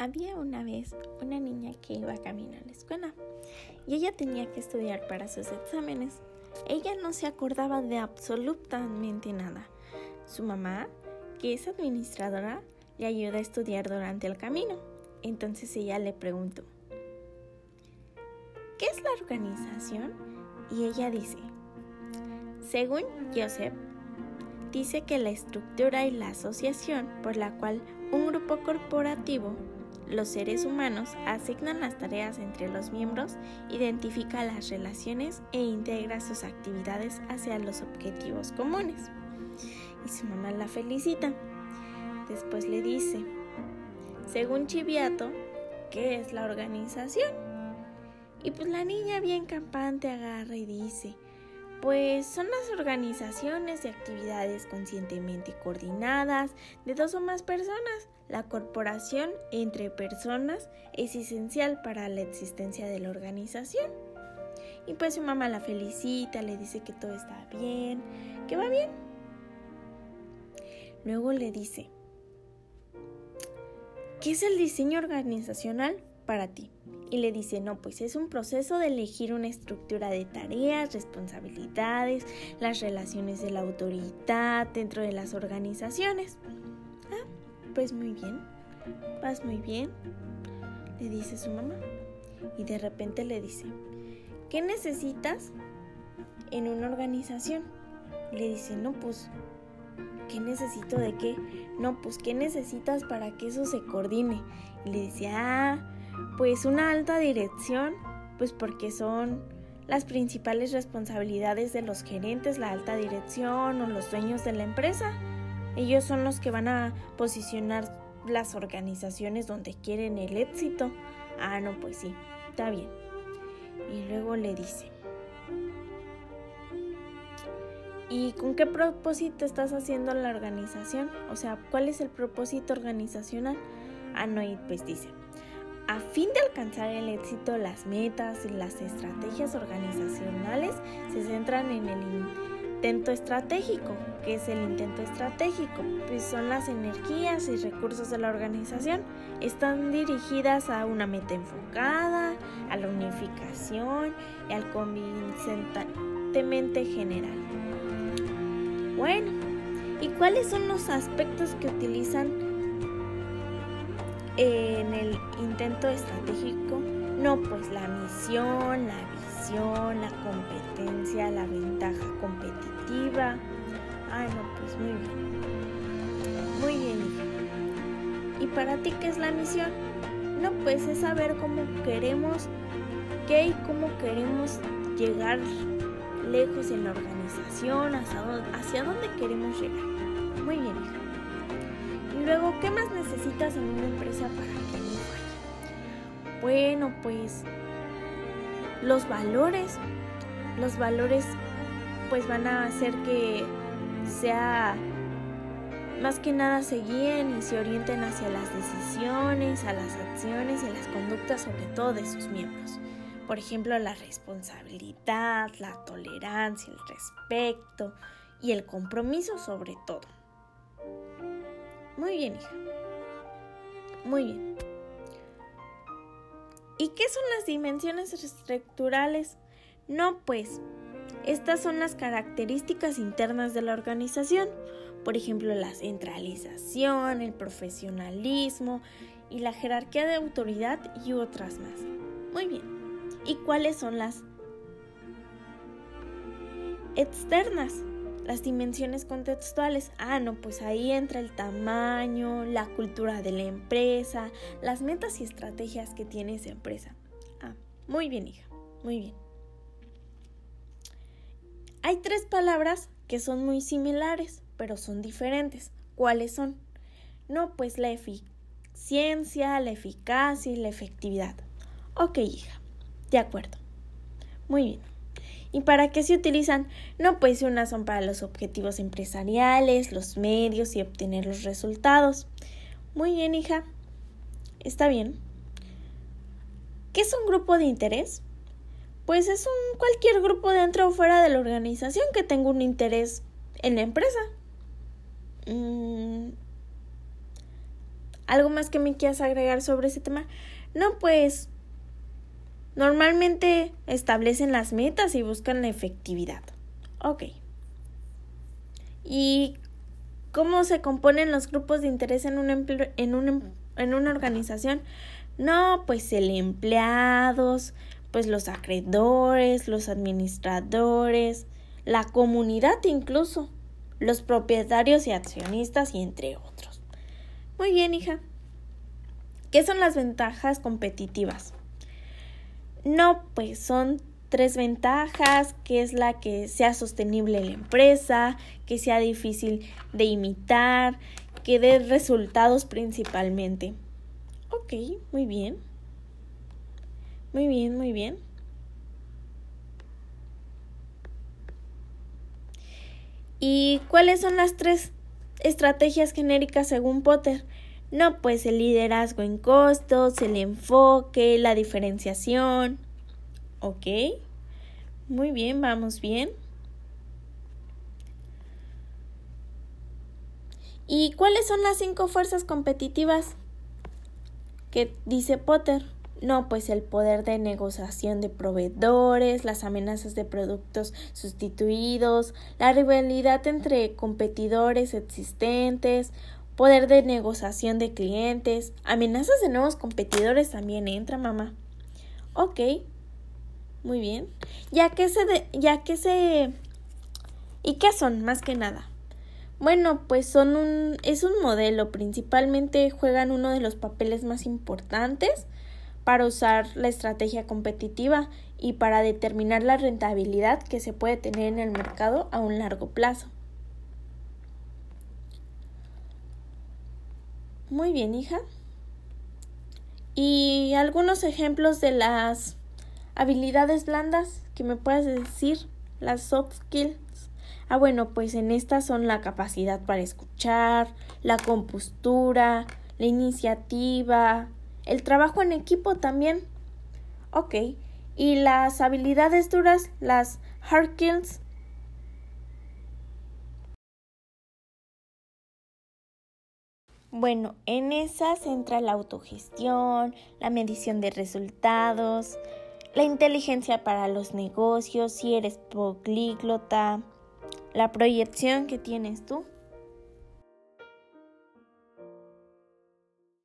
Había una vez una niña que iba camino a la escuela y ella tenía que estudiar para sus exámenes. Ella no se acordaba de absolutamente nada. Su mamá, que es administradora, le ayuda a estudiar durante el camino. Entonces ella le preguntó, ¿qué es la organización? Y ella dice, según Joseph, dice que la estructura y la asociación por la cual un grupo corporativo los seres humanos asignan las tareas entre los miembros, identifica las relaciones e integra sus actividades hacia los objetivos comunes. Y su mamá la felicita. Después le dice, según Chiviato, ¿qué es la organización? Y pues la niña bien campante agarra y dice, pues son las organizaciones de actividades conscientemente coordinadas de dos o más personas. La corporación entre personas es esencial para la existencia de la organización. Y pues su mamá la felicita, le dice que todo está bien, que va bien. Luego le dice, ¿qué es el diseño organizacional para ti? Y le dice, no, pues es un proceso de elegir una estructura de tareas, responsabilidades, las relaciones de la autoridad dentro de las organizaciones. Ah, pues muy bien, vas muy bien, le dice su mamá. Y de repente le dice, ¿qué necesitas en una organización? Le dice, no, pues, ¿qué necesito de qué? No, pues, ¿qué necesitas para que eso se coordine? Y le dice, ah, pues una alta dirección, pues porque son las principales responsabilidades de los gerentes, la alta dirección o los dueños de la empresa. Ellos son los que van a posicionar las organizaciones donde quieren el éxito. Ah, no, pues sí, está bien. Y luego le dice, ¿y con qué propósito estás haciendo la organización? O sea, ¿cuál es el propósito organizacional? Ah, no, y pues dice, a fin de alcanzar el éxito, las metas y las estrategias organizacionales se centran en el intento estratégico. ¿Qué es el intento estratégico? Pues son las energías y recursos de la organización. Están dirigidas a una meta enfocada, a la unificación y al convincentemente general. Bueno, ¿y cuáles son los aspectos que utilizan en el intento estratégico? No, pues la misión, la visión, la competencia, la ventaja competitiva. Ah, no, pues muy bien. Muy bien, hija. ¿Y para ti qué es la misión? No, pues es saber cómo queremos, qué y cómo queremos llegar lejos en la organización, hacia dónde, hacia dónde queremos llegar. Muy bien, hija. Luego, ¿qué más necesitas en una empresa para que no falle? Bueno, pues los valores. Los valores pues van a hacer que sea más que nada se guíen y se orienten hacia las decisiones, a las acciones y a las conductas sobre todo de sus miembros. Por ejemplo, la responsabilidad, la tolerancia, el respeto y el compromiso sobre todo. Muy bien, hija. Muy bien. ¿Y qué son las dimensiones estructurales? No, pues, estas son las características internas de la organización. Por ejemplo, la centralización, el profesionalismo y la jerarquía de autoridad y otras más. Muy bien. ¿Y cuáles son las externas? Las dimensiones contextuales. Ah, no, pues ahí entra el tamaño, la cultura de la empresa, las metas y estrategias que tiene esa empresa. Ah, muy bien, hija, muy bien. Hay tres palabras que son muy similares, pero son diferentes. ¿Cuáles son? No, pues la eficiencia, la eficacia y la efectividad. Ok, hija, de acuerdo. Muy bien. ¿Y para qué se utilizan? No, pues unas son para los objetivos empresariales, los medios y obtener los resultados. Muy bien, hija. Está bien. ¿Qué es un grupo de interés? Pues es un cualquier grupo dentro o fuera de la organización que tenga un interés en la empresa. Mm. ¿Algo más que me quieras agregar sobre ese tema? No, pues normalmente establecen las metas y buscan la efectividad. Ok. ¿Y cómo se componen los grupos de interés en, un en, un, en una organización? No, pues el empleados, pues los acreedores, los administradores, la comunidad incluso, los propietarios y accionistas y entre otros. Muy bien, hija. ¿Qué son las ventajas competitivas? No, pues son tres ventajas, que es la que sea sostenible la empresa, que sea difícil de imitar, que dé resultados principalmente. Ok, muy bien. Muy bien, muy bien. ¿Y cuáles son las tres estrategias genéricas según Potter? No, pues el liderazgo en costos, el enfoque, la diferenciación. Ok. Muy bien, vamos bien. ¿Y cuáles son las cinco fuerzas competitivas que dice Potter? No, pues el poder de negociación de proveedores, las amenazas de productos sustituidos, la rivalidad entre competidores existentes, poder de negociación de clientes, amenazas de nuevos competidores también entra, mamá. Ok, muy bien. Ya que se, ya que se, ¿y qué son más que nada? Bueno, pues son un, es un modelo, principalmente juegan uno de los papeles más importantes para usar la estrategia competitiva y para determinar la rentabilidad que se puede tener en el mercado a un largo plazo. Muy bien, hija. ¿Y algunos ejemplos de las habilidades blandas que me puedes decir? Las soft skills. Ah, bueno, pues en estas son la capacidad para escuchar, la compostura, la iniciativa, el trabajo en equipo también. Ok. Y las habilidades duras, las hard skills. Bueno, en esas entra la autogestión, la medición de resultados, la inteligencia para los negocios, si eres políglota, la proyección que tienes tú